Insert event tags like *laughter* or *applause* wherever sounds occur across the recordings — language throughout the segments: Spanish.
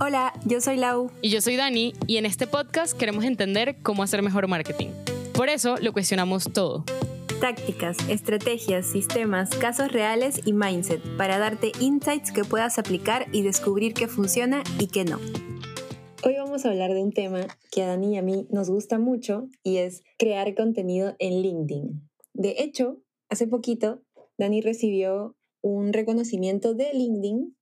Hola, yo soy Lau. Y yo soy Dani, y en este podcast queremos entender cómo hacer mejor marketing. Por eso lo cuestionamos todo. Tácticas, estrategias, sistemas, casos reales y mindset para darte insights que puedas aplicar y descubrir qué funciona y qué no. Hoy vamos a hablar de un tema que a Dani y a mí nos gusta mucho y es crear contenido en LinkedIn. De hecho, hace poquito Dani recibió un reconocimiento de LinkedIn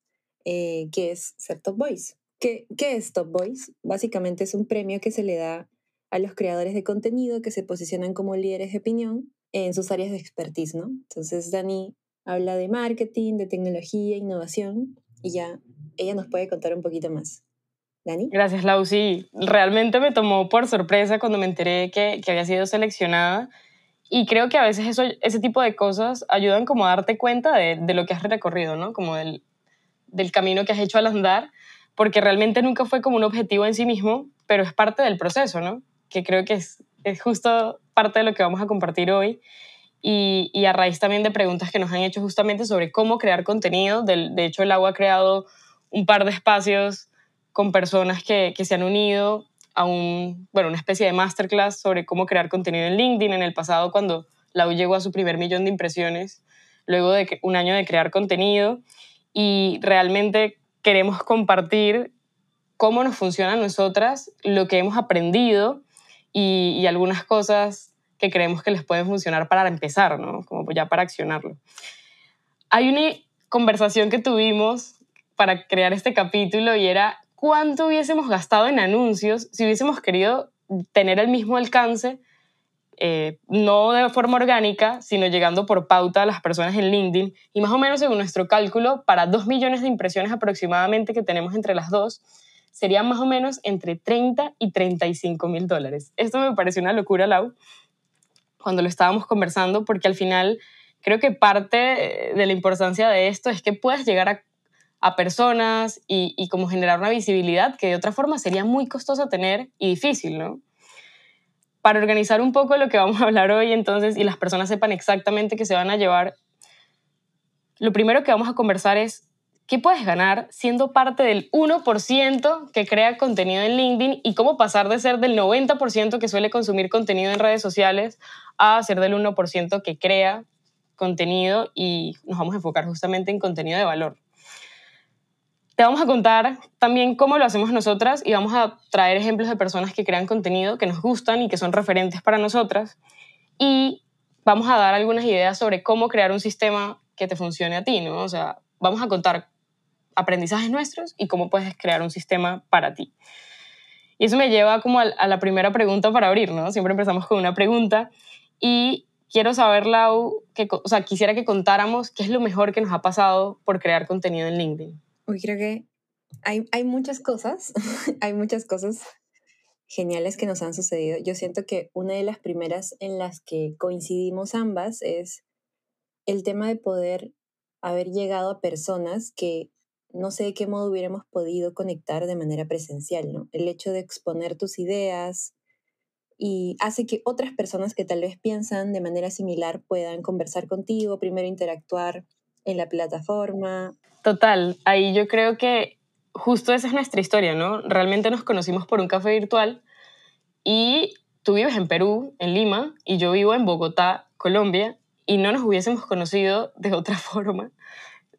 eh, que es ser Top Voice. ¿Qué, es Top Voice? Básicamente es un premio que se le da a los creadores de contenido que se posicionan como líderes de opinión en sus áreas de expertise, ¿no? Entonces Dani habla de marketing, de tecnología, innovación y ya ella nos puede contar un poquito más. Dani. Gracias, Lau. Sí, realmente me tomó por sorpresa cuando me enteré que, que había sido seleccionada y creo que a veces eso, ese tipo de cosas ayudan como a darte cuenta de, de lo que has recorrido, ¿no? Como del, del camino que has hecho al andar porque realmente nunca fue como un objetivo en sí mismo, pero es parte del proceso, ¿no? Que creo que es, es justo parte de lo que vamos a compartir hoy y, y, a raíz también de preguntas que nos han hecho justamente sobre cómo crear contenido. De, hecho, el agua ha creado un par de espacios con personas que, que se han unido a un, bueno, una especie de masterclass sobre cómo crear contenido en LinkedIn en el pasado cuando Lau llegó a su primer millón de impresiones, luego de un año de crear contenido y realmente queremos compartir cómo nos funciona a nosotras, lo que hemos aprendido y, algunas cosas que creemos que les pueden funcionar para empezar, ¿no? Como ya para accionarlo. Hay una conversación que tuvimos para crear este capítulo y era cuánto hubiésemos gastado en anuncios si hubiésemos querido tener el mismo alcance eh, no de forma orgánica, sino llegando por pauta a las personas en LinkedIn. Y más o menos según nuestro cálculo, para 2 millones de impresiones aproximadamente que tenemos entre las dos, serían más o menos entre 30 y 35 mil dólares. Esto me pareció una locura, Lau, cuando lo estábamos conversando, porque al final creo que parte de la importancia de esto es que puedas llegar a, personas y, y como generar una visibilidad que de otra forma sería muy costosa tener y difícil, ¿no? Para organizar un poco lo que vamos a hablar hoy entonces y las personas sepan exactamente qué se van a llevar, lo primero que vamos a conversar es qué puedes ganar siendo parte del 1% que crea contenido en LinkedIn y cómo pasar de ser del 90% que suele consumir contenido en redes sociales a ser del 1% que crea contenido y nos vamos a enfocar justamente en contenido de valor. Te vamos a contar también cómo lo hacemos nosotras y vamos a traer ejemplos de personas que crean contenido que nos gustan y que son referentes para nosotras. Y vamos a dar algunas ideas sobre cómo crear un sistema que te funcione a ti, ¿no? O sea, vamos a contar aprendizajes nuestros y cómo puedes crear un sistema para ti. Y eso me lleva como a, la primera pregunta para abrir, ¿no? Siempre empezamos con una pregunta y quiero saber, Lau, que, o sea, quisiera que contáramos qué es lo mejor que nos ha pasado por crear contenido en LinkedIn. Uy, creo que hay, hay muchas cosas, *laughs* hay muchas cosas geniales que nos han sucedido. Yo siento que una de las primeras en las que coincidimos ambas es el tema de poder haber llegado a personas que no sé de qué modo hubiéramos podido conectar de manera presencial, ¿no? El hecho de exponer tus ideas y hace que otras personas que tal vez piensan de manera similar puedan conversar contigo, primero interactuar en la plataforma. Total, ahí yo creo que justo esa es nuestra historia, ¿no? Realmente nos conocimos por un café virtual y tú vives en Perú, en Lima, y yo vivo en Bogotá, Colombia, y no nos hubiésemos conocido de otra *laughs* forma,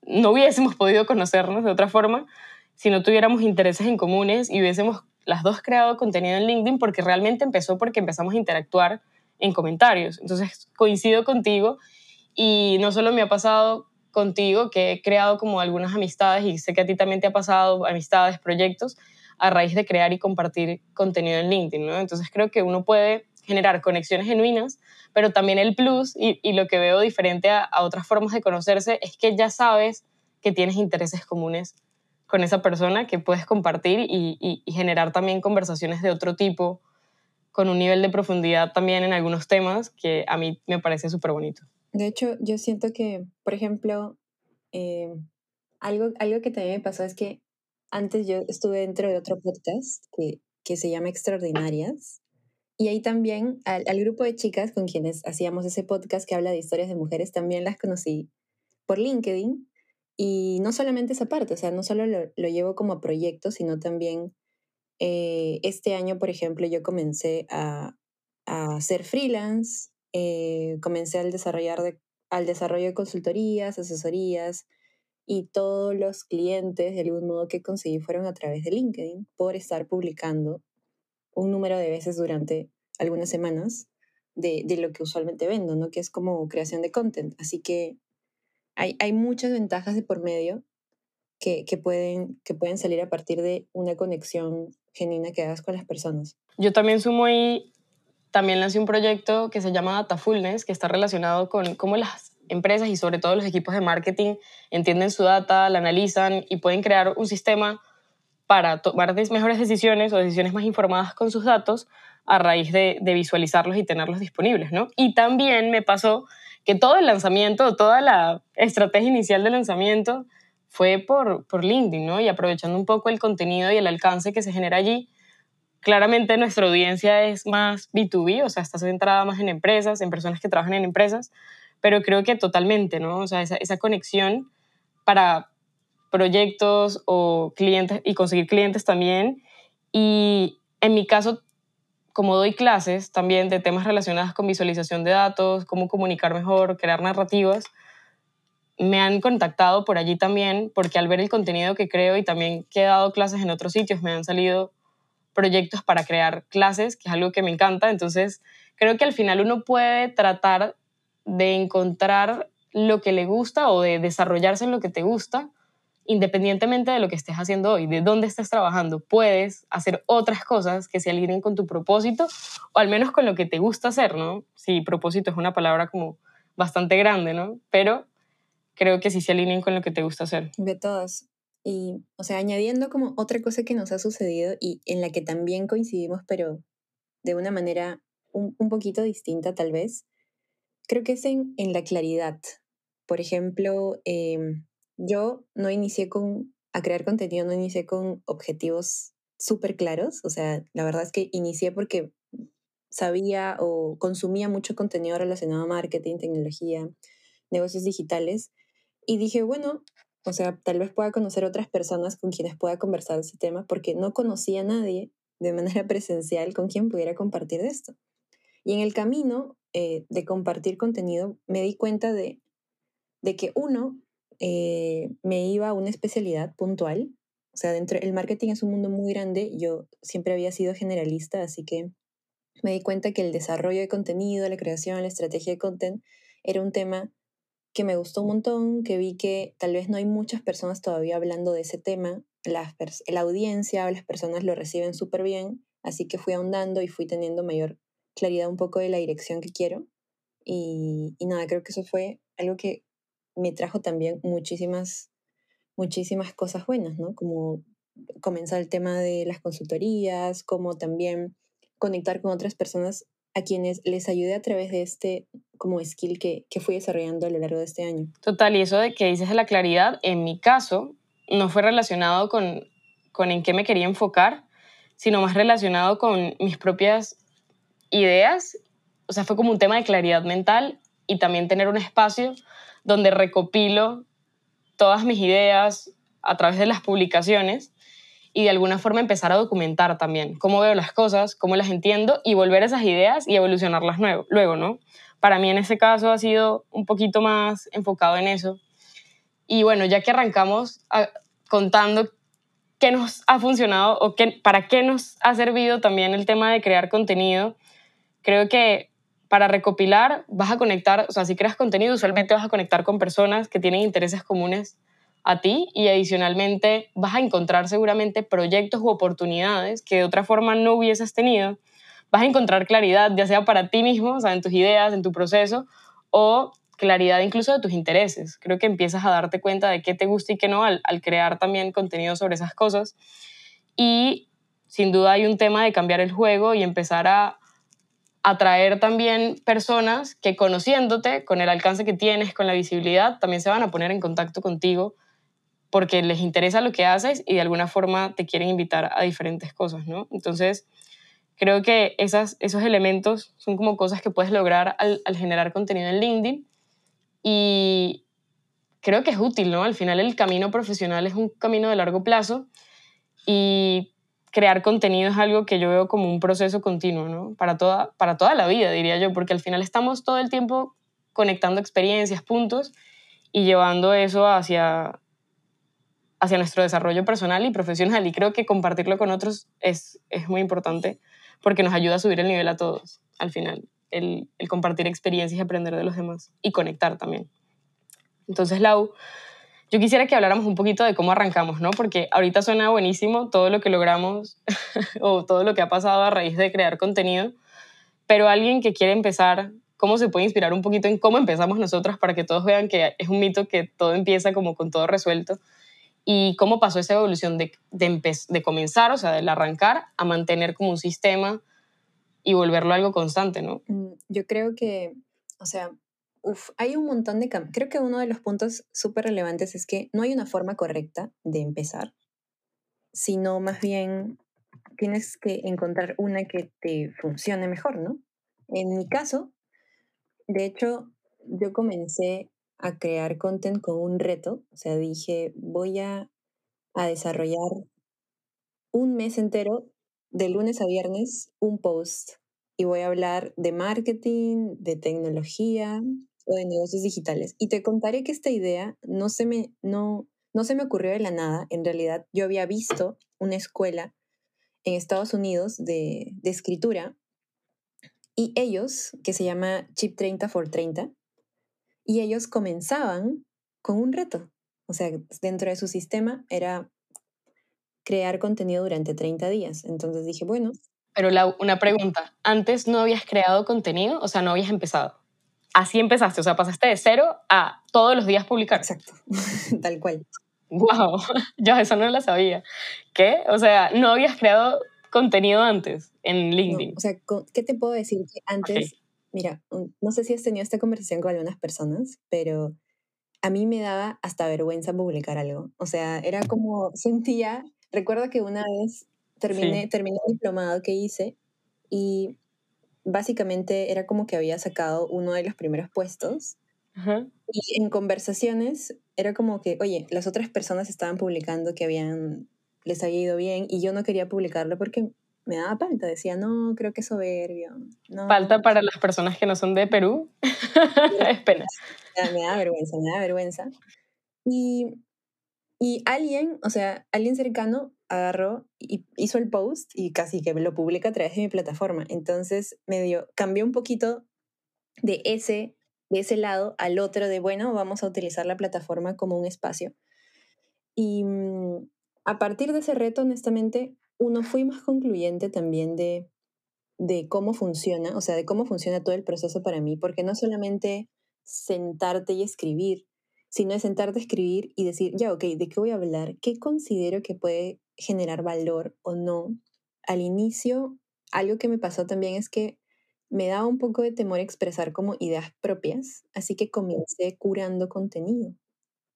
no hubiésemos podido conocernos de otra forma si no tuviéramos intereses en comunes y hubiésemos las dos creado contenido en LinkedIn porque realmente empezó porque empezamos a interactuar en comentarios. Entonces coincido contigo y no solo me ha pasado contigo, que he creado como algunas amistades y sé que a ti también te ha pasado amistades, proyectos, a raíz de crear y compartir contenido en LinkedIn, ¿no? Entonces creo que uno puede generar conexiones genuinas, pero también el plus y, lo que veo diferente a, otras formas de conocerse es que ya sabes que tienes intereses comunes con esa persona que puedes compartir y, y generar también conversaciones de otro tipo con un nivel de profundidad también en algunos temas que a mí me parece súper bonito. De hecho, yo siento que, por ejemplo, eh, algo, algo que también me pasó es que antes yo estuve dentro de otro podcast que, que se llama Extraordinarias. Y ahí también al, al, grupo de chicas con quienes hacíamos ese podcast que habla de historias de mujeres, también las conocí por LinkedIn. Y no solamente esa parte, o sea, no solo lo, llevo como proyecto, sino también eh, este año, por ejemplo, yo comencé a, a ser freelance, eh, comencé al, desarrollar de, al desarrollo de consultorías, asesorías, y todos los clientes, de algún modo, que conseguí fueron a través de LinkedIn por estar publicando un número de veces durante algunas semanas de, de lo que usualmente vendo, ¿no? Que es como creación de content. Así que hay, hay muchas ventajas de por medio que, que, pueden, que pueden salir a partir de una conexión genuina que hagas con las personas. Yo también sumo ahí, también lancé un proyecto que se llama Datafulness, que está relacionado con cómo las empresas y sobre todo los equipos de marketing entienden su data, la analizan y pueden crear un sistema para tomar mejores decisiones o decisiones más informadas con sus datos a raíz de, visualizarlos y tenerlos disponibles, ¿no? Y también me pasó que todo el lanzamiento, toda la estrategia inicial de lanzamiento fue por, por LinkedIn, ¿no? Y aprovechando un poco el contenido y el alcance que se genera allí. Claramente nuestra audiencia es más B2B, o sea, está centrada más en empresas, en personas que trabajan en empresas, pero creo que totalmente, ¿no? O sea, esa, conexión para proyectos o clientes y conseguir clientes también. Y en mi caso como doy clases también de temas relacionados con visualización de datos, cómo comunicar mejor, crear narrativas, me han contactado por allí también, porque al ver el contenido que creo y también que he dado clases en otros sitios, me han salido proyectos para crear clases, que es algo que me encanta. Entonces, creo que al final uno puede tratar de encontrar lo que le gusta o de desarrollarse en lo que te gusta independientemente de lo que estés haciendo hoy, de dónde estés trabajando, puedes hacer otras cosas que se alineen con tu propósito o al menos con lo que te gusta hacer, ¿no? Sí, propósito es una palabra como bastante grande, ¿no? Pero creo que sí se alineen con lo que te gusta hacer. De todas. Y, o sea, añadiendo como otra cosa que nos ha sucedido y en la que también coincidimos, pero de una manera un, un poquito distinta tal vez, creo que es en, en la claridad. Por ejemplo, eh, yo no inicié con, a crear contenido, no inicié con objetivos súper claros, o sea, la verdad es que inicié porque sabía o consumía mucho contenido relacionado a marketing, tecnología, negocios digitales, y dije, bueno, o sea, tal vez pueda conocer otras personas con quienes pueda conversar ese tema, porque no conocía a nadie de manera *laughs* presencial con quien pudiera compartir de esto. Y en el camino eh, de compartir contenido me di cuenta de, de que uno, eh, me iba a una especialidad puntual. O sea, dentro, el marketing es un mundo muy grande. Yo siempre había sido generalista, así que me di cuenta que el desarrollo de contenido, la creación, la estrategia de content era un tema que me gustó un montón, que vi que tal vez no hay muchas personas todavía hablando de ese tema. La, audiencia o las personas lo reciben súper bien, así que fui ahondando y fui teniendo mayor claridad un poco de la dirección que quiero. Y, y nada, creo que eso fue algo que me trajo también muchísimas, muchísimas cosas buenas, ¿no? Como comenzar el tema de las consultorías, como también conectar con otras personas a quienes les ayude a través de este como skill que, que fui desarrollando a lo largo de este año. Total, y eso de que dices de la claridad, en mi caso, no fue relacionado con, con en qué me quería enfocar, sino más relacionado con mis propias ideas. O sea, fue como un tema de claridad mental y también tener un espacio donde recopilo todas mis ideas a través de las publicaciones y de alguna forma empezar a documentar también cómo veo las cosas, cómo las entiendo y volver esas ideas y evolucionarlas luego, ¿no? Para mí en ese caso ha sido un poquito más enfocado en eso. Y bueno, ya que arrancamos ah, contando qué nos ha funcionado o qué, para qué nos ha servido también el tema de crear contenido, creo que para recopilar vas a conectar, o sea, si creas contenido, usualmente vas a conectar con personas que tienen intereses comunes a ti y adicionalmente vas a encontrar seguramente proyectos u oportunidades que de otra forma no hubieses tenido. Vas a encontrar claridad, ya sea para ti mismo, o en tus ideas, en tu proceso, o claridad incluso de tus intereses. Creo que empiezas a darte cuenta de qué te gusta y qué no al, al crear también contenido sobre esas cosas. Y sin duda hay un tema de cambiar el juego y empezar a atraer también personas que conociéndote, con el alcance que tienes, con la visibilidad, también se van a poner en contacto contigo porque les interesa lo que haces y de alguna forma te quieren invitar a diferentes cosas, ¿no? Entonces, creo que esas, esos elementos son como cosas que puedes lograr al, al generar contenido en LinkedIn y creo que es útil, ¿no? Al final el camino profesional es un camino de largo plazo y crear contenido es algo que yo veo como un proceso continuo, ¿no? Para toda, para toda la vida, diría yo, porque al final estamos todo el tiempo conectando experiencias, puntos y llevando eso hacia, hacia nuestro desarrollo personal y profesional. Y creo que compartirlo con otros es, es muy importante porque nos ayuda a subir el nivel a todos, al final, el, el compartir experiencias y aprender de los demás y conectar también. Entonces, Lau, yo quisiera que habláramos un poquito de cómo arrancamos, ¿no? Porque ahorita suena buenísimo todo lo que logramos *laughs* o todo lo que ha pasado a raíz de crear contenido, pero alguien que quiere empezar, ¿cómo se puede inspirar un poquito en cómo empezamos nosotras para que todos vean que es un mito que todo empieza como con todo resuelto? Y cómo pasó esa evolución de, de, de comenzar, o sea, del arrancar, a mantener como un sistema y volverlo algo constante, ¿no? Mm, yo creo que, o sea, hay un montón de cambios. Creo que uno de los puntos súper relevantes es que no hay una forma correcta de empezar, sino más bien tienes que encontrar una que te funcione mejor, ¿no? En mi caso, de hecho, yo comencé a crear content con un reto, o sea, dije, voy a, a desarrollar un mes entero, de lunes a viernes, un post y voy a hablar de marketing, de tecnología o de negocios digitales. Y te contaré que esta idea no se me, no, no se me ocurrió de la nada. En realidad, yo había visto una escuela en Estados Unidos de, de escritura y ellos, que se llama Chip 30 for 30, y ellos comenzaban con un reto. O sea, dentro de su sistema era crear contenido durante 30 días. Entonces dije, bueno, pero una pregunta, ¿antes no habías creado contenido? O sea, no habías empezado. Así empezaste, o sea, pasaste de cero a todos los días publicar. Exacto, *laughs* tal cual. Wow, *laughs* yo eso no lo sabía. ¿Qué? O sea, no habías creado contenido antes en LinkedIn. o sea, ¿qué te puedo decir? Que antes, mira, no sé si has tenido esta conversación con algunas personas, pero a mí me daba hasta vergüenza publicar algo. O sea, era como, sentía, recuerdo que una vez terminé, terminé el diplomado que hice y básicamente era como que había sacado uno de los primeros puestos. Y en conversaciones era como que, oye, las otras personas estaban publicando que habían, les había ido bien y yo no quería publicarlo porque me daba falta. Decía, no, creo que es soberbio. No. Falta para las personas que no son de Perú. *laughs* es pena. Me da vergüenza, me da vergüenza. Y, y alguien, o sea, alguien cercano agarró y hizo el post y casi que lo publica a través de mi plataforma. Entonces, medio cambió un poquito de ese, de ese lado al otro de, bueno, vamos a utilizar la plataforma como un espacio. Y mm, a partir de ese reto, honestamente, uno fue más concluyente también de, de cómo funciona, o sea, de cómo funciona todo el proceso para mí, porque no solamente sentarte y escribir, sino de sentarte a escribir y decir, ya, ok, ¿de qué voy a hablar? ¿Qué considero que puede generar valor o no. Al inicio, algo que me pasó también es que me daba un poco de temor expresar como ideas propias, así que comencé curando contenido,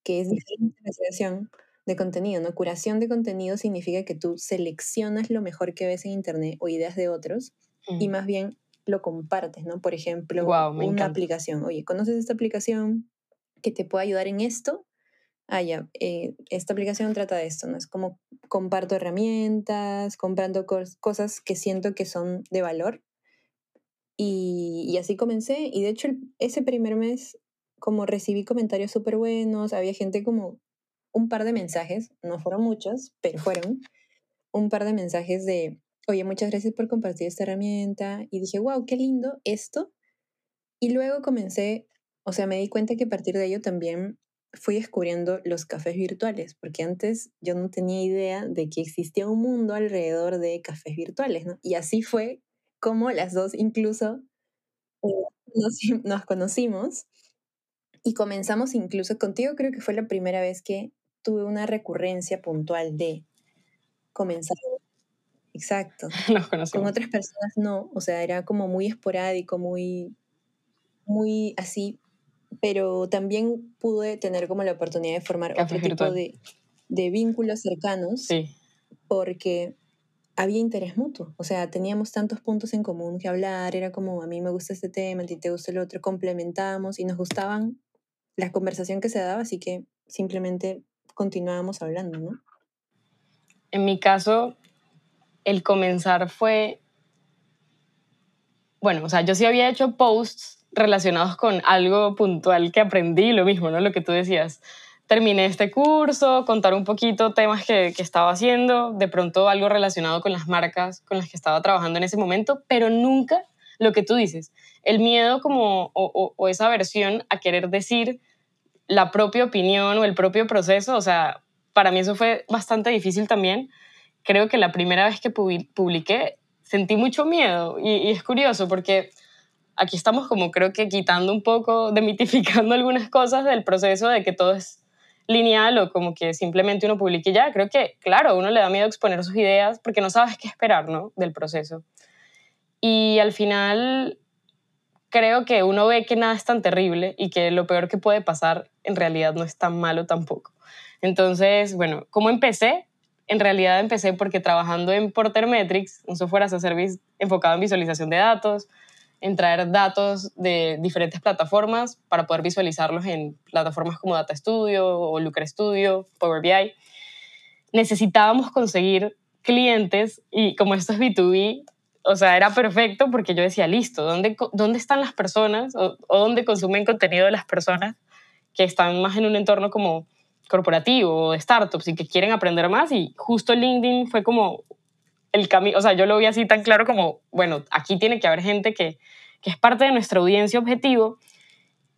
que es diferente la creación de contenido, ¿no? Curación de contenido significa que tú seleccionas lo mejor que ves en internet o ideas de otros y más bien lo compartes, ¿no? Por ejemplo, una aplicación. Oye, ¿conoces esta aplicación que te puede ayudar en esto? ah, ya, eh, esta aplicación trata de esto, ¿no? Es como comparto herramientas, comprando cosas que siento que son de valor. Y, y así comencé. Y de hecho, ese primer mes, como recibí comentarios súper buenos, había gente como un par de mensajes, no fueron muchos, pero fueron un par de mensajes de, oye, muchas gracias por compartir esta herramienta. Y dije, wow, qué lindo esto. Y luego comencé, o sea, me di cuenta que a partir de ello también fui descubriendo los cafés virtuales, porque antes yo no tenía idea de que existía un mundo alrededor de cafés virtuales, ¿no? Y así fue como las dos incluso eh, nos, *laughs* nos, conocimos y comenzamos incluso contigo, creo que fue la primera vez que tuve una recurrencia puntual de comenzar. Exacto. *laughs* Nos conocimos. Con otras personas no, o sea, era como muy esporádico, muy, muy así, pero también pude tener como la oportunidad de formar otro tipo de, de, vínculos cercanos porque había interés mutuo, o sea, teníamos tantos puntos en común que hablar, era como a mí me gusta este tema, a ti te gusta el otro, complementamos y nos gustaban la conversación que se daba, así que simplemente continuábamos hablando, ¿no? En mi caso, el comenzar fue, bueno, o sea, yo sí había hecho posts relacionados con algo puntual que aprendí, lo mismo, ¿no? Lo que tú decías. Terminé este curso, contar un poquito temas que, estaba haciendo, de pronto algo relacionado con las marcas con las que estaba trabajando en ese momento, pero nunca lo que tú dices, el miedo como, o, esa aversión a querer decir la propia opinión o el propio proceso, o sea, para mí eso fue bastante difícil también. Creo que la primera vez que publiqué sentí mucho miedo y, es curioso porque aquí estamos como creo que quitando un poco, *laughs* demitificando algunas cosas del proceso de que todo es lineal o como que simplemente uno publique ya. Creo que, claro, uno le da miedo exponer sus ideas porque no sabes qué esperar, ¿no? Del proceso. Y al final creo que uno ve que nada es tan terrible y que lo peor que puede pasar en realidad no es tan malo tampoco. Entonces, bueno, ¿cómo empecé? En realidad empecé porque trabajando en Porter Metrics, un software as a service enfocado en visualización de datos, en traer datos de diferentes plataformas para poder visualizarlos en plataformas como Data Studio o Looker Studio, Power BI. Necesitábamos conseguir clientes y como esto es B2B, o sea, era perfecto porque yo decía, listo, ¿dónde, dónde están las personas o, dónde consumen contenido de las personas que están más en un entorno como corporativo o de startups y que quieren aprender más? Y justo LinkedIn fue como el camino, o sea, yo lo vi así tan claro como, bueno, aquí tiene que haber gente que, que es parte de nuestra audiencia objetivo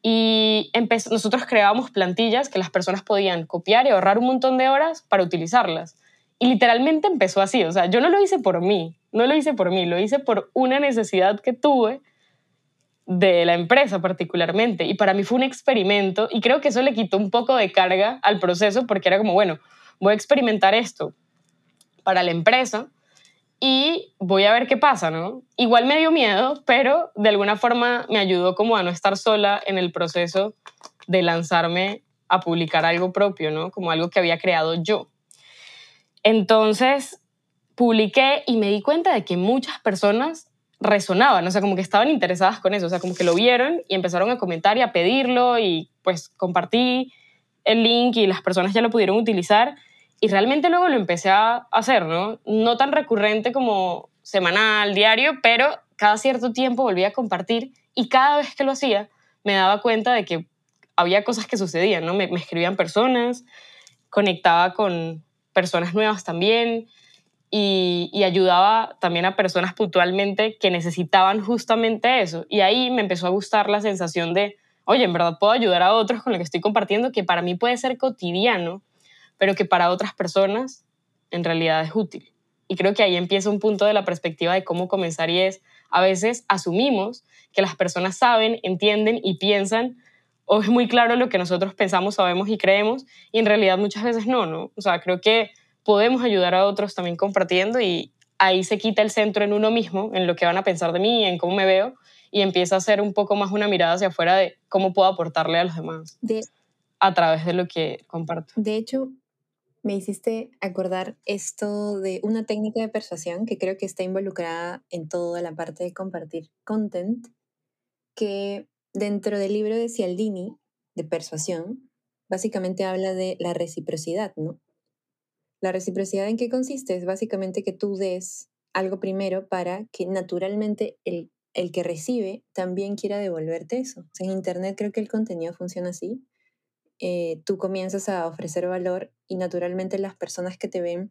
y nosotros creábamos plantillas que las personas podían copiar y ahorrar un montón de horas para utilizarlas. Y literalmente empezó así, o sea, yo no lo hice por mí, no lo hice por mí, lo hice por una necesidad que tuve de la empresa particularmente. Y para mí fue un experimento y creo que eso le quitó un poco de carga al proceso porque era como, bueno, voy a experimentar esto para la empresa y voy a ver qué pasa, ¿no? Igual me dio miedo, pero de alguna forma me ayudó como a no estar sola en el proceso de lanzarme a publicar algo propio, ¿no? Como algo que había creado yo. Entonces, publiqué y me di cuenta de que muchas personas resonaban, o sea, como que estaban interesadas con eso, o sea, como que lo vieron y empezaron a comentar y a pedirlo y pues compartí el link y las personas ya lo pudieron utilizar y realmente luego lo empecé a hacer, ¿no? No tan recurrente como semanal, diario, pero cada cierto tiempo volví a compartir y cada vez que lo hacía me daba cuenta de que había cosas que sucedían, ¿no? Me escribían personas, conectaba con, personas nuevas también y, ayudaba también a personas puntualmente que necesitaban justamente eso. Y ahí me empezó a gustar la sensación de, oye, en verdad puedo ayudar a otros con lo que estoy compartiendo, que para mí puede ser cotidiano, pero que para otras personas en realidad es útil. Y creo que ahí empieza un punto de la perspectiva de cómo comenzar y es, a veces asumimos que las personas saben, entienden y piensan o es muy claro lo que nosotros pensamos, sabemos y creemos, y en realidad muchas veces no, ¿no? O sea, creo que podemos ayudar a otros también compartiendo y ahí se quita el centro en uno mismo, en lo que van a pensar de mí, en cómo me veo, y empieza a ser un poco más una mirada hacia afuera de cómo puedo aportarle a los demás a través de lo que comparto. De hecho, me hiciste acordar esto de una técnica de persuasión que creo que está involucrada en toda la parte de compartir content, que Dentro del libro de Cialdini, de persuasión, básicamente habla de la reciprocidad, ¿no? La reciprocidad en qué consiste es básicamente que tú des algo primero para que naturalmente el, el que recibe también quiera devolverte eso. en Internet creo que el contenido funciona así. Eh, tú comienzas a ofrecer valor y naturalmente las personas que te ven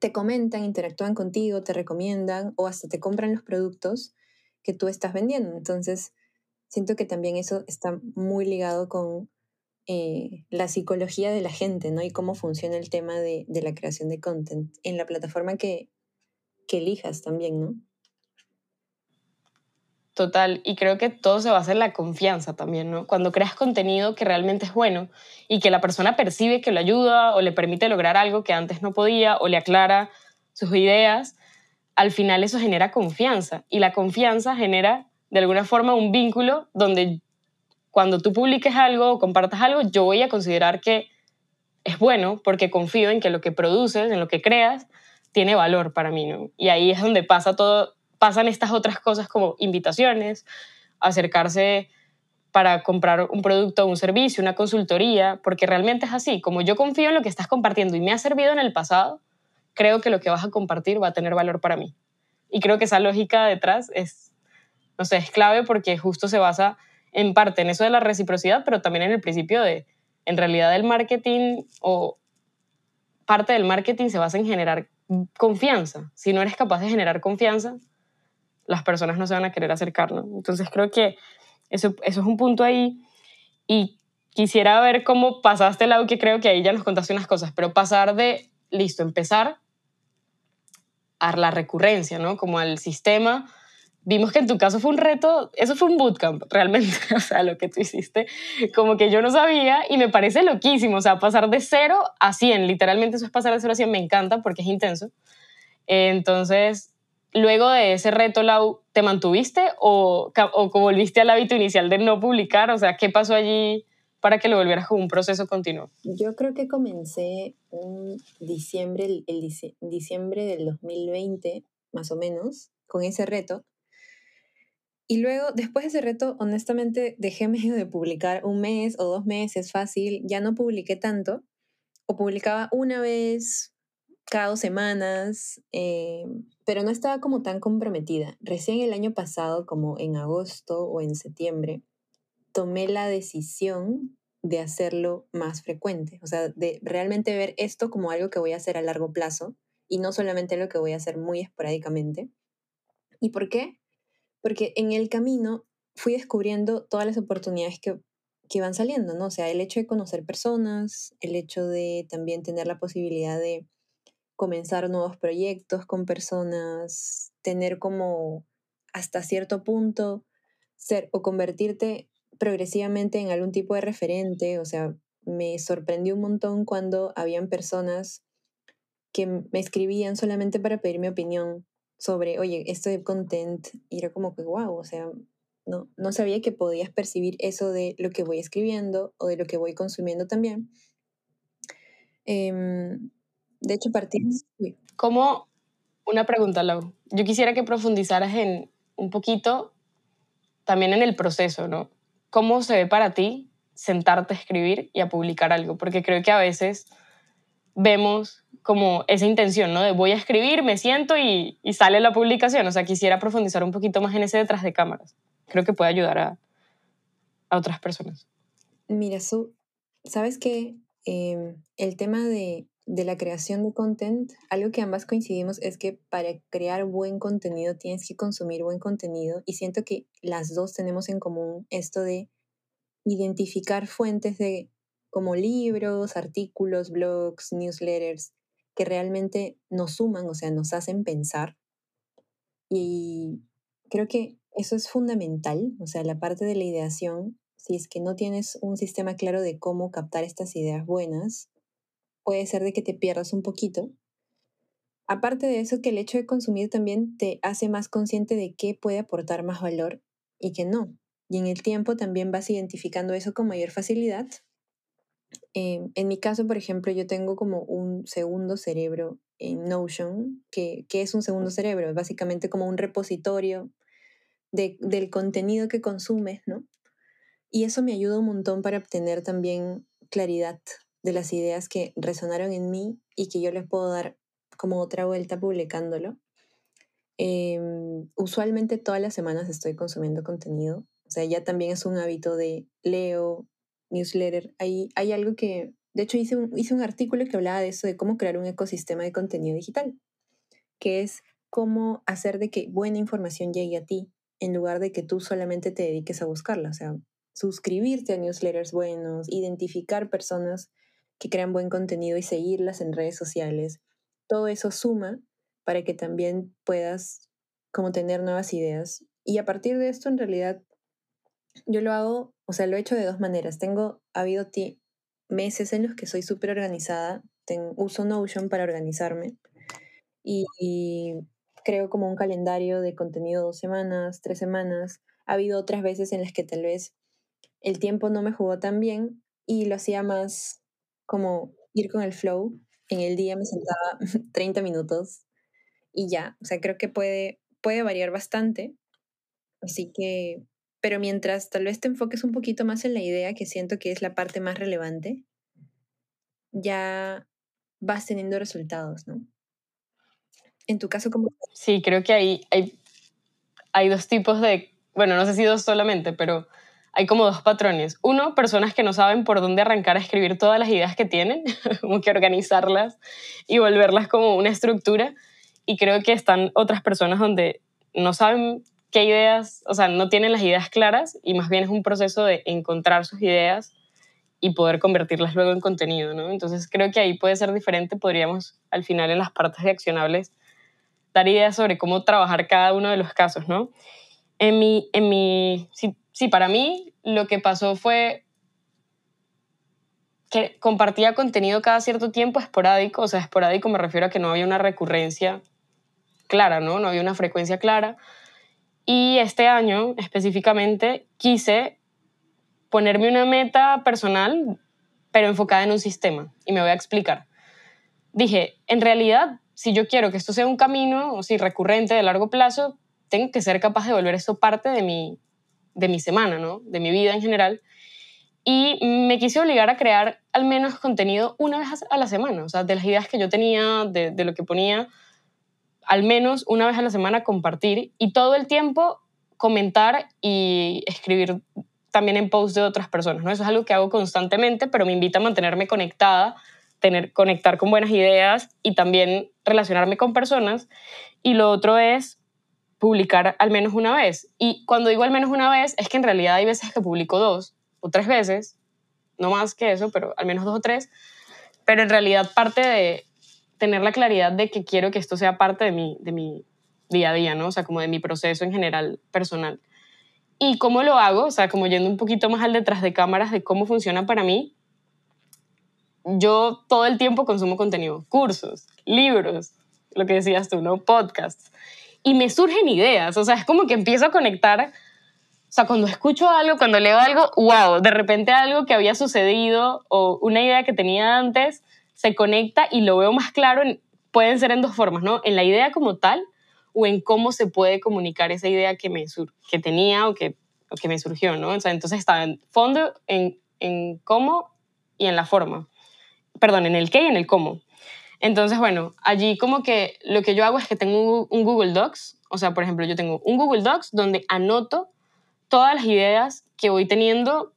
te comentan, interactúan contigo, te recomiendan o hasta te compran los productos que tú estás vendiendo. Entonces, siento que también eso está muy ligado con eh, la psicología de la gente, ¿no? Y cómo funciona el tema de, la creación de content en la plataforma que, que elijas también, ¿no? Total, y creo que todo se basa en la confianza también, ¿no? Cuando creas contenido que realmente es bueno y que la persona percibe que lo ayuda o le permite lograr algo que antes no podía o le aclara sus ideas, al final eso genera confianza y la confianza genera de alguna forma un vínculo donde cuando tú publiques algo o compartas algo, yo voy a considerar que es bueno porque confío en que lo que produces, en lo que creas, tiene valor para mí. Y ahí es donde pasa todo, pasan estas otras cosas como invitaciones, acercarse para comprar un producto un servicio, una consultoría, porque realmente es así. Como yo confío en lo que estás compartiendo y me ha servido en el pasado, creo que lo que vas a compartir va a tener valor para mí. Y creo que esa lógica detrás es, no sé, es clave porque justo se basa en parte en eso de la reciprocidad, pero también en el principio de, en realidad el marketing o parte del marketing se basa en generar confianza. Si no eres capaz de generar confianza, las personas no se van a querer acercar, ¿no? Entonces creo que eso, eso es un punto ahí y quisiera ver cómo pasaste el lado que creo que ahí ya nos contaste unas cosas, pero pasar de, listo, empezar a la recurrencia, ¿no? Como al sistema. Vimos que en tu caso fue un reto, eso fue un bootcamp, realmente, *laughs* o sea, lo que tú hiciste, como que yo no sabía y me parece loquísimo, o sea, pasar de cero a 100, literalmente eso es pasar de cero a 100, me encanta porque es intenso. Entonces, luego de ese reto, Lau, ¿te mantuviste o, o volviste al hábito inicial de no publicar? O sea, ¿qué pasó allí para que lo volvieras como un proceso continuo? Yo creo que comencé un diciembre, el, diciembre del 2020, más o menos, con ese reto. Y luego, después de ese reto, honestamente, dejé medio de publicar un mes o dos meses, fácil. Ya no publiqué tanto. O publicaba una vez cada dos semanas, eh, pero no estaba como tan comprometida. Recién el año pasado, como en agosto o en septiembre, tomé la decisión de hacerlo más frecuente, o sea, de realmente ver esto como algo que voy a hacer a largo plazo y no solamente lo que voy a hacer muy esporádicamente. ¿Y por qué? Porque en el camino fui descubriendo todas las oportunidades que, que van saliendo, ¿no? O sea, el hecho de conocer personas, el hecho de también tener la posibilidad de comenzar nuevos proyectos con personas, tener como hasta cierto punto ser o convertirte progresivamente en algún tipo de referente, o sea, me sorprendió un montón cuando habían personas que me escribían solamente para pedir mi opinión sobre, oye, esto de content, y era como que, wow, o sea, no, no sabía que podías percibir eso de lo que voy escribiendo o de lo que voy consumiendo también. Em, de hecho, partir... Como una pregunta, Lau. Yo quisiera que profundizaras en un poquito también en el proceso, ¿no? ¿Cómo se ve para ti sentarte a escribir y a publicar algo? Porque creo que a veces vemos como esa intención, ¿no? De voy a escribir, me siento y, sale la publicación. O sea, quisiera profundizar un poquito más en ese detrás de cámaras. Creo que puede ayudar a, otras personas. Mira, Su, ¿sabes qué? Em, el tema de de la creación de content, algo que ambas coincidimos es que para crear buen contenido tienes que consumir buen contenido y siento que las dos tenemos en común esto de identificar fuentes de como libros, artículos, blogs, newsletters que realmente nos suman, o sea, nos hacen pensar. Y creo que eso es fundamental, o sea, la parte de la ideación, si es que no tienes un sistema claro de cómo captar estas ideas buenas, puede ser de que te pierdas un poquito. Aparte de eso, que el hecho de consumir también te hace más consciente de qué puede aportar más valor y qué no. Y en el tiempo también vas identificando eso con mayor facilidad. Em, en mi caso, por ejemplo, yo tengo como un segundo cerebro en Notion, que, es un segundo cerebro, básicamente como un repositorio del contenido que consumes, ¿no? Y eso me ayuda un montón para obtener también claridad de las ideas que resonaron en mí y que yo les puedo dar como otra vuelta publicándolo. Em, usualmente todas las semanas estoy consumiendo contenido, o sea, ya también es un hábito de leo, newsletter. Hay, hay algo que, de hecho, hice un, hice un artículo que hablaba de eso, de cómo crear un ecosistema de contenido digital, que es cómo hacer de que buena información llegue a ti en lugar de que tú solamente te dediques a buscarla. O sea, suscribirte a newsletters buenos, identificar personas que crean buen contenido y seguirlas en redes sociales. Todo eso suma para que también puedas como tener nuevas ideas. Y a partir de esto, en realidad, yo lo hago, o sea, lo he hecho de dos maneras. Tengo, ha habido meses en los que soy súper organizada, uso Notion para organizarme y, creo como un calendario de contenido dos semanas, tres semanas. Ha habido otras veces en las que tal vez el tiempo no me jugó tan bien y lo hacía más como ir con el flow. En el día me sentaba *laughs* 30 minutos y ya, o sea, creo que puede, puede variar bastante. Así que, pero mientras tal vez te enfoques un poquito más en la idea, que siento que es la parte más relevante, ya vas teniendo resultados, ¿no? En tu caso, ¿cómo? Sí, creo que hay, hay, hay dos tipos de, bueno, no sé si dos solamente, pero hay como dos patrones. Uno, personas que no saben por dónde arrancar a escribir todas las ideas que tienen, *laughs* como que organizarlas y volverlas como una estructura. Y creo que están otras personas donde no saben qué ideas, o sea, no tienen las ideas claras y más bien es un proceso de encontrar sus ideas y poder convertirlas luego en contenido, ¿no? Entonces creo que ahí puede ser diferente, podríamos al final en las partes de accionables dar ideas sobre cómo trabajar cada uno de los casos, ¿no? En mi, en mi, sí, sí, para mí lo que pasó fue que compartía contenido cada cierto tiempo esporádico, o sea, esporádico me refiero a que no había una recurrencia clara, ¿no? No había una frecuencia clara. Y este año específicamente quise ponerme una meta personal, pero enfocada en un sistema. Y me voy a explicar. Dije, en realidad, si yo quiero que esto sea un camino, o si recurrente de largo plazo, tengo que ser capaz de volver esto parte de mi, de mi semana, ¿no? De mi vida en general. Y me quise obligar a crear al menos contenido una vez a la semana, o sea, de las ideas que yo tenía, de, de lo que ponía, al menos una vez a la semana compartir y todo el tiempo comentar y escribir también en posts de otras personas, ¿no? Eso es algo que hago constantemente, pero me invita a mantenerme conectada, tener, conectar con buenas ideas y también relacionarme con personas. Y lo otro es publicar al menos una vez. Y cuando digo al menos una vez, es que en realidad hay veces que publico dos o tres veces, no más que eso, pero al menos dos o tres. Pero en realidad parte de tener la claridad de que quiero que esto sea parte de mi, de mi día a día, ¿no? O sea, como de mi proceso en general personal. ¿Y cómo lo hago? O sea, como yendo un poquito más al detrás de cámaras de cómo funciona para mí. Yo todo el tiempo consumo contenido, cursos, libros, lo que decías tú, ¿no? Podcasts. Y me surgen ideas, o sea, es como que empiezo a conectar, o sea, cuando escucho algo, cuando leo algo, wow, de repente algo que había sucedido o una idea que tenía antes se conecta y lo veo más claro, pueden ser en dos formas, ¿no? En la idea como tal o en cómo se puede comunicar esa idea que, me que tenía o que, que me surgió, ¿no? O sea, entonces está en fondo, en, en cómo y en la forma. Perdón, en el qué y en el cómo. Entonces, bueno, allí como que lo que yo hago es que tengo un Google Docs, o sea, por ejemplo, yo tengo un Google Docs donde anoto todas las ideas que voy teniendo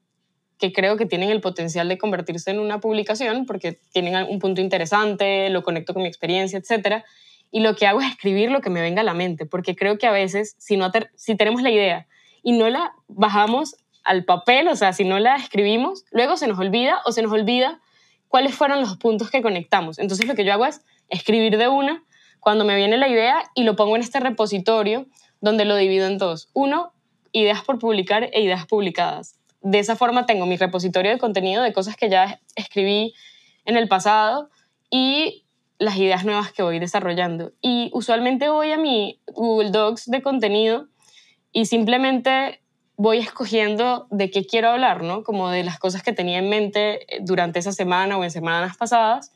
que creo que tienen el potencial de convertirse en una publicación porque tienen un punto interesante, lo conecto con mi experiencia, etc. Y lo que hago es escribir lo que me venga a la mente, porque creo que a veces, si, no si tenemos la idea y no la bajamos al papel, o sea, si no la escribimos, luego se nos olvida o se nos olvida cuáles fueron los puntos que conectamos. Entonces lo que yo hago es escribir de una cuando me viene la idea y lo pongo en este repositorio donde lo divido en dos. Uno, ideas por publicar e ideas publicadas de esa forma tengo mi repositorio de contenido de cosas que ya escribí en el pasado y las ideas nuevas que voy desarrollando. Y usualmente voy a mi Google Docs de contenido y simplemente voy escogiendo de qué quiero hablar, ¿no? Como de las cosas que tenía en mente eh, durante esa semana o en semanas pasadas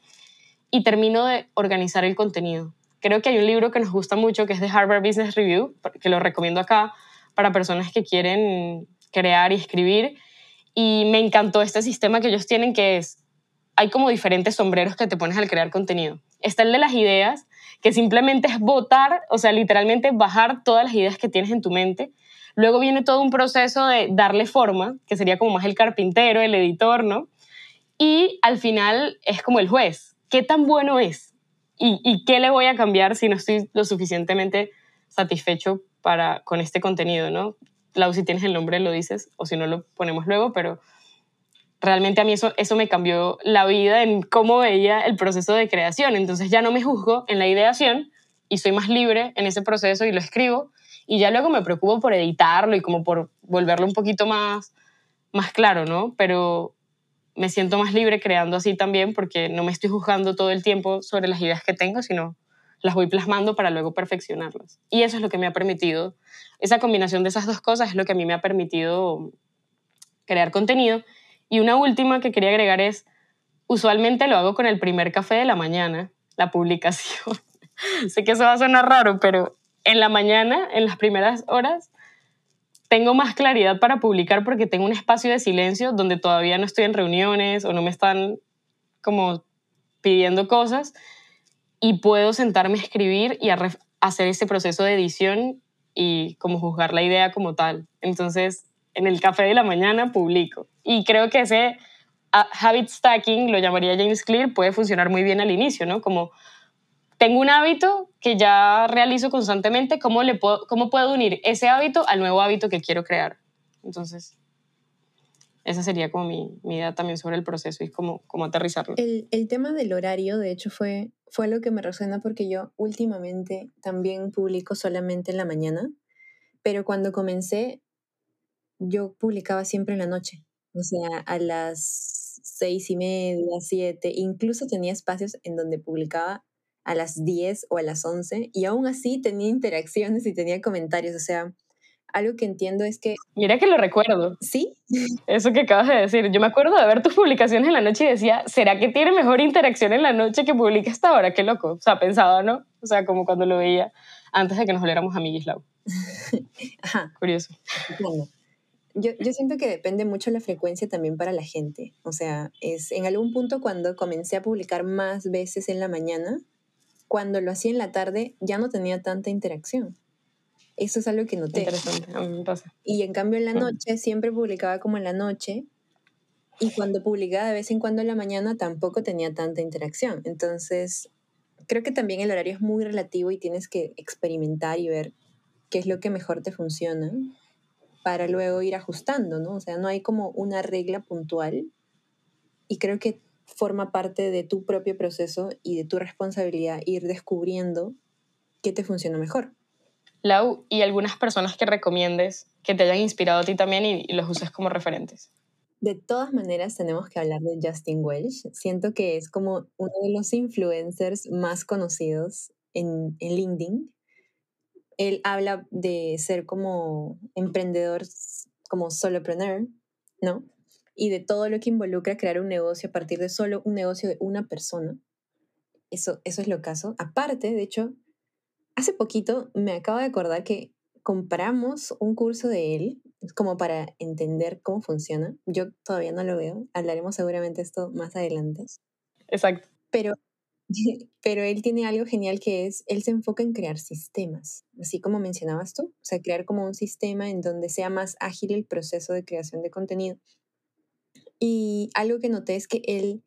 y termino de organizar el contenido. Creo que hay un libro que nos gusta mucho que es de Harvard Business Review, que lo recomiendo acá para personas que quieren crear y escribir. Y me encantó este sistema que ellos tienen, que es, hay como diferentes sombreros que te pones al crear contenido. Está el de las ideas, que simplemente es votar, o sea, literalmente bajar todas las ideas que tienes en tu mente. Luego viene todo un proceso de darle forma, que sería como más el carpintero, el editor, ¿no? Y al final es como el juez. ¿Qué tan bueno es? ¿Y, qué le voy a cambiar si no estoy lo suficientemente satisfecho para, con este contenido, ¿no? Lau, si tienes el nombre lo dices, o si no lo ponemos luego, pero realmente a mí eso, eso me cambió la vida en cómo veía el proceso de creación. Entonces ya no me juzgo en la ideación y soy más libre en ese proceso y lo escribo. Y ya luego me preocupo por editarlo y como por volverlo un poquito más, más claro, ¿no? Pero me siento más libre creando así también porque no me estoy juzgando todo el tiempo sobre las ideas que tengo, sino las voy plasmando para luego perfeccionarlas. Y eso es lo que me ha permitido, esa combinación de esas dos cosas es lo que a mí me ha permitido crear contenido. Y una última que quería agregar es, usualmente lo hago con el primer café de la mañana, la publicación. *laughs* sé que eso va a sonar raro, pero en la mañana, en las primeras horas, tengo más claridad para publicar porque tengo un espacio de silencio donde todavía no estoy en reuniones o no me están como pidiendo cosas y puedo sentarme a escribir y a hacer ese proceso de edición y como juzgar la idea como tal. Entonces, en el café de la mañana publico. Y creo que ese ah, habit stacking, lo llamaría James Clear, puede funcionar muy bien al inicio, ¿no? Como tengo un hábito que ya realizo constantemente, ¿cómo, le puedo, ¿cómo puedo unir ese hábito al nuevo hábito que quiero crear? Entonces, esa sería como mi, mi idea también sobre el proceso y cómo, cómo aterrizarlo. El, el, tema del horario, de hecho, fue, fue lo que me resuena porque yo últimamente también publico solamente en la mañana, pero cuando comencé, yo publicaba siempre en la noche, o sea, a las seis y media, siete, incluso tenía espacios en donde publicaba a las 10 o a las 11 y aún así tenía interacciones y tenía comentarios, o sea, algo que entiendo es que... Mira que lo recuerdo. ¿Sí? Eso que acabas de decir. Yo me acuerdo de ver tus publicaciones en la noche y decía, ¿será que tiene mejor interacción en la noche que publica hasta ahora? Qué loco. O sea, pensaba, ¿no? O sea, como cuando lo veía antes de que nos volviéramos amiguis, Lau. *laughs* Ajá. Curioso. Yo, yo, siento que depende mucho la frecuencia también para la gente. O sea, es en algún punto cuando comencé a publicar más veces en la mañana, cuando lo hacía en la tarde ya no tenía tanta interacción. Eso es algo que noté. Interesante, a mí me pasa. Y en cambio en la noche siempre publicaba como en la noche y cuando publicaba de vez en cuando en la mañana tampoco tenía tanta interacción. Entonces, creo que también el horario es muy relativo y tienes que experimentar y ver qué es lo que mejor te funciona para luego ir ajustando, ¿no? O sea, no hay como una regla puntual y creo que forma parte de tu propio proceso y de tu responsabilidad ir descubriendo qué te funciona mejor. Lau, ¿y algunas personas que recomiendes que te hayan inspirado a ti también y, los uses como referentes? De todas maneras, tenemos que hablar de Justin Welsh. Siento que es como uno de los influencers más conocidos en, en LinkedIn. Él habla de ser como emprendedor, como solopreneur, ¿no? Y de todo lo que involucra crear un negocio a partir de solo un negocio de una persona. Eso, eso es lo caso. Aparte, de hecho, hace poquito me acabo de acordar que compramos un curso de él como para entender cómo funciona. Yo todavía no lo veo. Hablaremos seguramente esto más adelante. Exacto. Pero, *laughs* pero él tiene algo genial que es, él se enfoca en crear sistemas, así como mencionabas tú. O sea, crear como un sistema en donde sea más ágil el proceso de creación de contenido. Y algo que noté es que él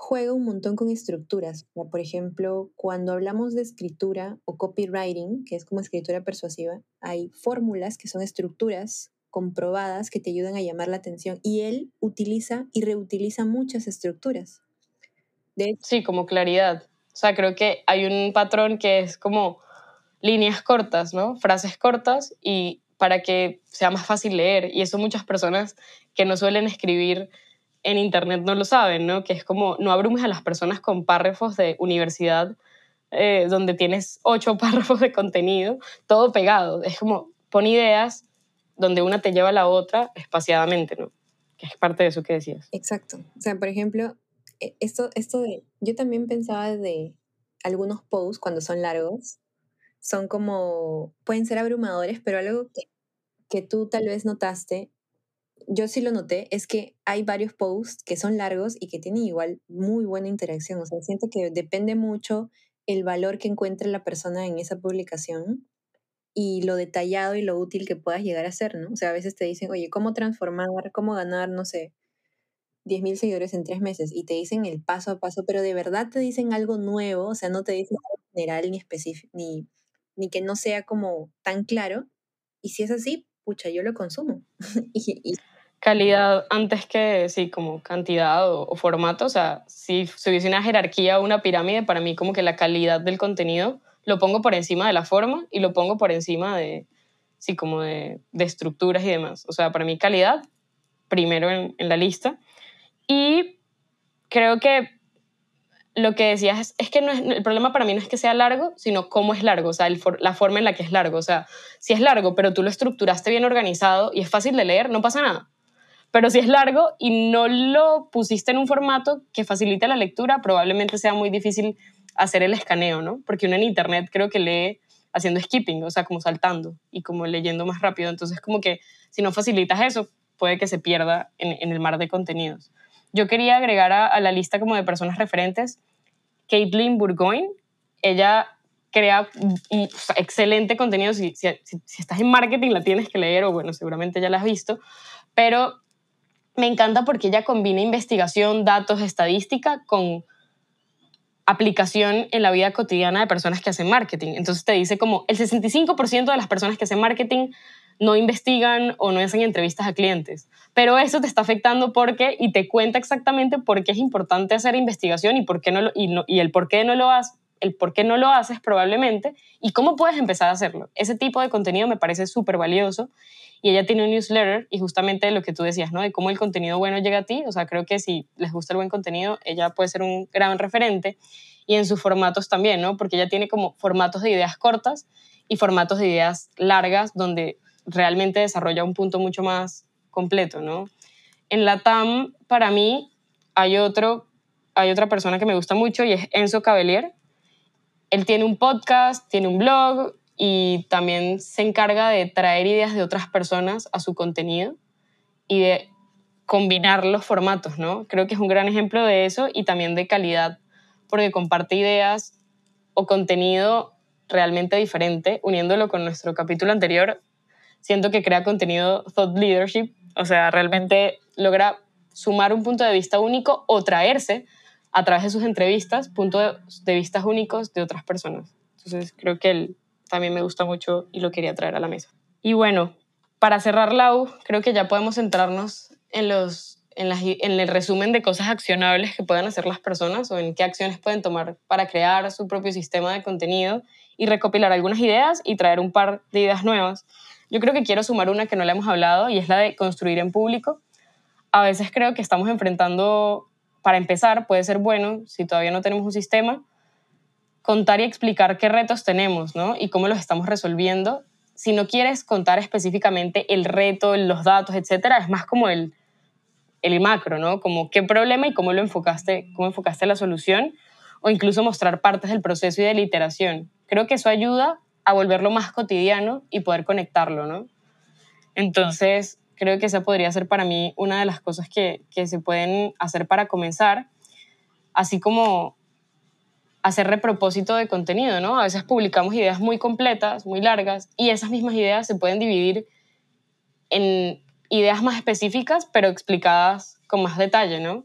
juega un montón con estructuras. Por ejemplo, cuando hablamos de escritura o copywriting, que es como escritura persuasiva, hay fórmulas que son estructuras comprobadas que te ayudan a llamar la atención y él utiliza y reutiliza muchas estructuras. De sí, como claridad. O sea, creo que hay un patrón que es como líneas cortas, ¿no? Frases cortas y para que sea más fácil leer. Y eso muchas personas que no suelen escribir en Internet no lo saben, ¿no? Que es como, no abrumes a las personas con párrafos de universidad eh, donde tienes ocho *laughs* párrafos de contenido, todo pegado. Es como, pon ideas donde una te lleva a la otra espaciadamente, ¿no? Que es parte de eso que decías. Exacto. O sea, por ejemplo, e, esto, esto de, yo también pensaba de algunos posts cuando son largos, son como, pueden ser abrumadores, pero algo que, que tú tal vez notaste yo sí lo noté, es que hay varios posts que son largos y que tienen igual muy buena interacción. O sea, siento que depende mucho el valor que encuentre la persona en esa publicación y lo detallado y lo útil que puedas llegar a ser, ¿no? O sea, a veces te dicen, oye, ¿cómo transformar, cómo ganar, no sé, 10.000 seguidores en tres meses? Y te dicen el paso a paso, pero de verdad te dicen algo nuevo, o sea, no te dicen algo general ni específico, ni, ni que no sea como tan claro. Y si es así, pucha, yo lo consumo. *laughs* y, calidad antes que, sí, como cantidad o, formato. O sea, si, se hubiese una jerarquía o una pirámide, para mí como que la calidad del contenido lo pongo por encima de la forma y lo pongo por encima de, sí, como de, de estructuras y demás. O sea, para mí calidad primero en, en la lista. Y creo que lo que decías es, es que no es, el problema para mí no es que sea largo, sino cómo es largo, o sea, la forma en la que es largo. O sea, si es largo, pero tú lo estructuraste bien organizado y es fácil de leer, no pasa nada. Pero si es largo y no lo pusiste en un formato que facilite la lectura, probablemente sea muy difícil hacer el escaneo, ¿no? Porque uno en Internet creo que lee haciendo skipping, o sea, como saltando y como leyendo más rápido. Entonces, como que si no facilitas eso, puede que se pierda en, el mar de contenidos. Yo quería agregar a, la lista como de personas referentes Caitlin Burgoyne. Ella crea excelente contenido. Si, si, si, estás en marketing la tienes que leer o bueno, seguramente ya la has visto. Pero me encanta porque ella combina investigación, datos, estadística con aplicación en la vida cotidiana de personas que hacen marketing. Entonces te dice como el 65% de las personas que hacen marketing no investigan o no hacen entrevistas a clientes. Pero eso te está afectando porque, y te cuenta exactamente por qué es importante hacer investigación y, por qué no, y, y el por qué no lo haces el por qué no lo haces probablemente y cómo puedes empezar a hacerlo. Ese tipo de contenido me parece súper valioso y ella tiene un newsletter y justamente lo que tú decías, ¿no? De cómo el contenido bueno llega a ti, o sea, creo que si les gusta el buen contenido, ella puede ser un gran referente y en sus formatos también, ¿no? Porque ella tiene como formatos de ideas cortas y formatos de ideas largas donde realmente desarrolla un punto mucho más completo, ¿no? En la TAM, para mí, hay, otro, hay otra persona que me gusta mucho y es Enzo Cabellier. Él tiene un podcast, tiene un blog y también se encarga de traer ideas de otras personas a su contenido y de combinar los formatos, ¿no? Creo que es un gran ejemplo de eso y también de calidad, porque comparte ideas o contenido realmente diferente, uniéndolo con nuestro capítulo anterior, siento que crea contenido thought leadership, o sea, realmente logra sumar un punto de vista único o traerse a través de sus entrevistas puntos de vista únicos de otras personas. Entonces, creo que él también me gusta mucho y lo quería traer a la mesa. Y bueno, para cerrar la U, creo que ya podemos centrarnos en, los, en, las, en el resumen de cosas accionables que pueden hacer las personas o en qué acciones pueden tomar para crear su propio sistema de contenido y recopilar algunas ideas y traer un par de ideas nuevas yo creo que quiero sumar una que no le hemos hablado y es la de construir en público. A veces creo que estamos enfrentando, para empezar, puede ser bueno, si todavía no tenemos un sistema, contar y explicar qué retos tenemos ¿no? y cómo los estamos resolviendo. Si no quieres contar específicamente el reto, los datos, etcétera, es más como el, el macro, ¿no? Como qué problema y cómo lo enfocaste, cómo enfocaste la solución, o incluso mostrar partes del proceso y de la iteración. Creo que eso ayuda a volverlo más cotidiano y poder conectarlo, ¿no? Entonces, creo que esa podría ser para mí una de las cosas que, que se pueden hacer para comenzar, así como hacer repropósito de contenido, ¿no? A veces publicamos ideas muy completas, muy largas, y esas mismas ideas se pueden dividir en ideas más específicas, pero explicadas con más detalle, ¿no?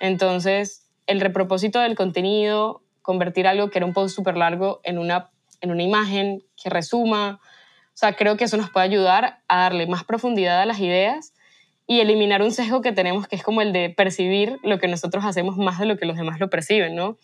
Entonces, el repropósito del contenido, convertir algo que era un post súper largo en una en una imagen que resuma. O sea, creo que eso nos puede ayudar a darle más profundidad a las ideas y eliminar un sesgo que tenemos que es como el de percibir lo que nosotros hacemos más de lo que los demás lo perciben, ¿no?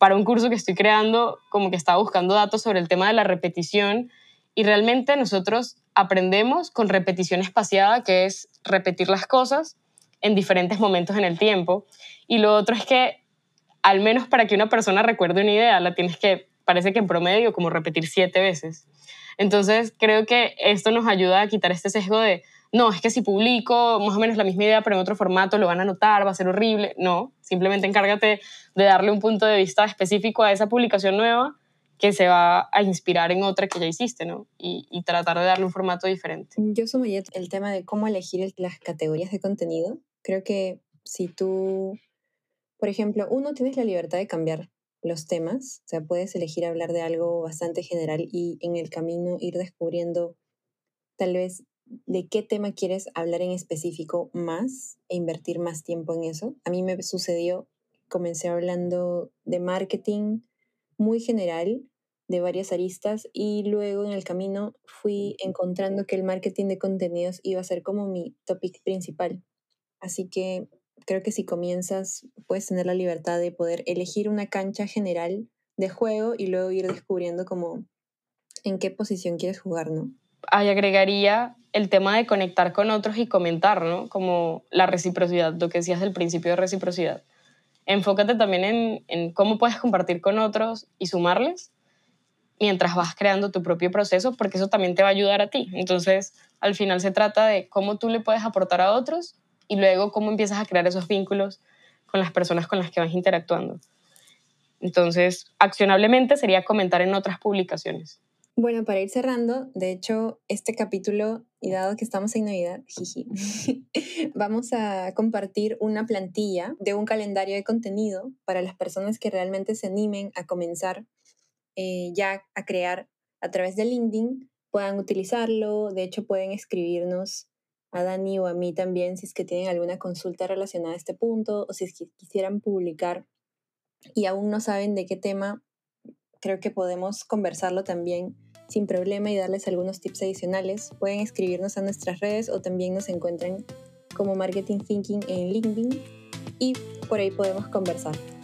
Para un curso que estoy creando, como que estaba buscando datos sobre el tema de la repetición y realmente nosotros aprendemos con repetición espaciada, que es repetir las cosas en diferentes momentos en el tiempo. Y lo otro es que, al menos para que una persona recuerde una idea, la tienes que parece que en promedio como repetir siete veces. Entonces creo que esto nos ayuda a quitar este sesgo de, no, es que si publico más o menos la misma idea pero en otro formato lo van a notar, va a ser horrible. No, simplemente encárgate de darle un punto de vista específico a esa publicación nueva que se va a inspirar en otra que ya hiciste, ¿no? Y, tratar de darle un formato diferente. Yo sumaría el tema de cómo elegir las categorías de contenido. Creo que si tú, por ejemplo, uno tienes la libertad de cambiar los temas, o sea, puedes elegir hablar de algo bastante general y en el camino ir descubriendo tal vez de qué tema quieres hablar en específico más e invertir más tiempo en eso. A mí me sucedió, comencé hablando de marketing muy general, de varias aristas, y luego en el camino fui encontrando que el marketing de contenidos iba a ser como mi topic principal. Así que creo que si comienzas puedes tener la libertad de poder elegir una cancha general de juego y luego ir descubriendo como en qué posición quieres jugar, ¿no? Agregaría el tema de conectar con otros y comentar, ¿no? Como la reciprocidad, lo que decías del principio de reciprocidad. Enfócate también en cómo puedes compartir con otros y sumarles mientras vas creando tu propio proceso, porque eso también te va a ayudar a ti. Entonces, al final se trata de cómo tú le puedes aportar a otros y luego cómo empiezas a crear esos vínculos con las personas con las que vas interactuando. Entonces, accionablemente sería comentar en otras publicaciones. Bueno, para ir cerrando, de hecho, este capítulo, y dado que estamos en Navidad, jiji, *laughs* vamos a compartir una plantilla de un calendario de contenido para las personas que realmente se animen a comenzar eh, ya a crear a través de LinkedIn, puedan utilizarlo. De hecho, pueden escribirnos a Dani o a mí también si es que tienen alguna consulta relacionada a este punto o si es que quisieran publicar y aún no saben de qué tema, creo que podemos conversarlo también sin problema y darles algunos tips adicionales. Pueden escribirnos a nuestras redes o también nos encuentran como Marketing Thinking en LinkedIn y por ahí podemos conversar.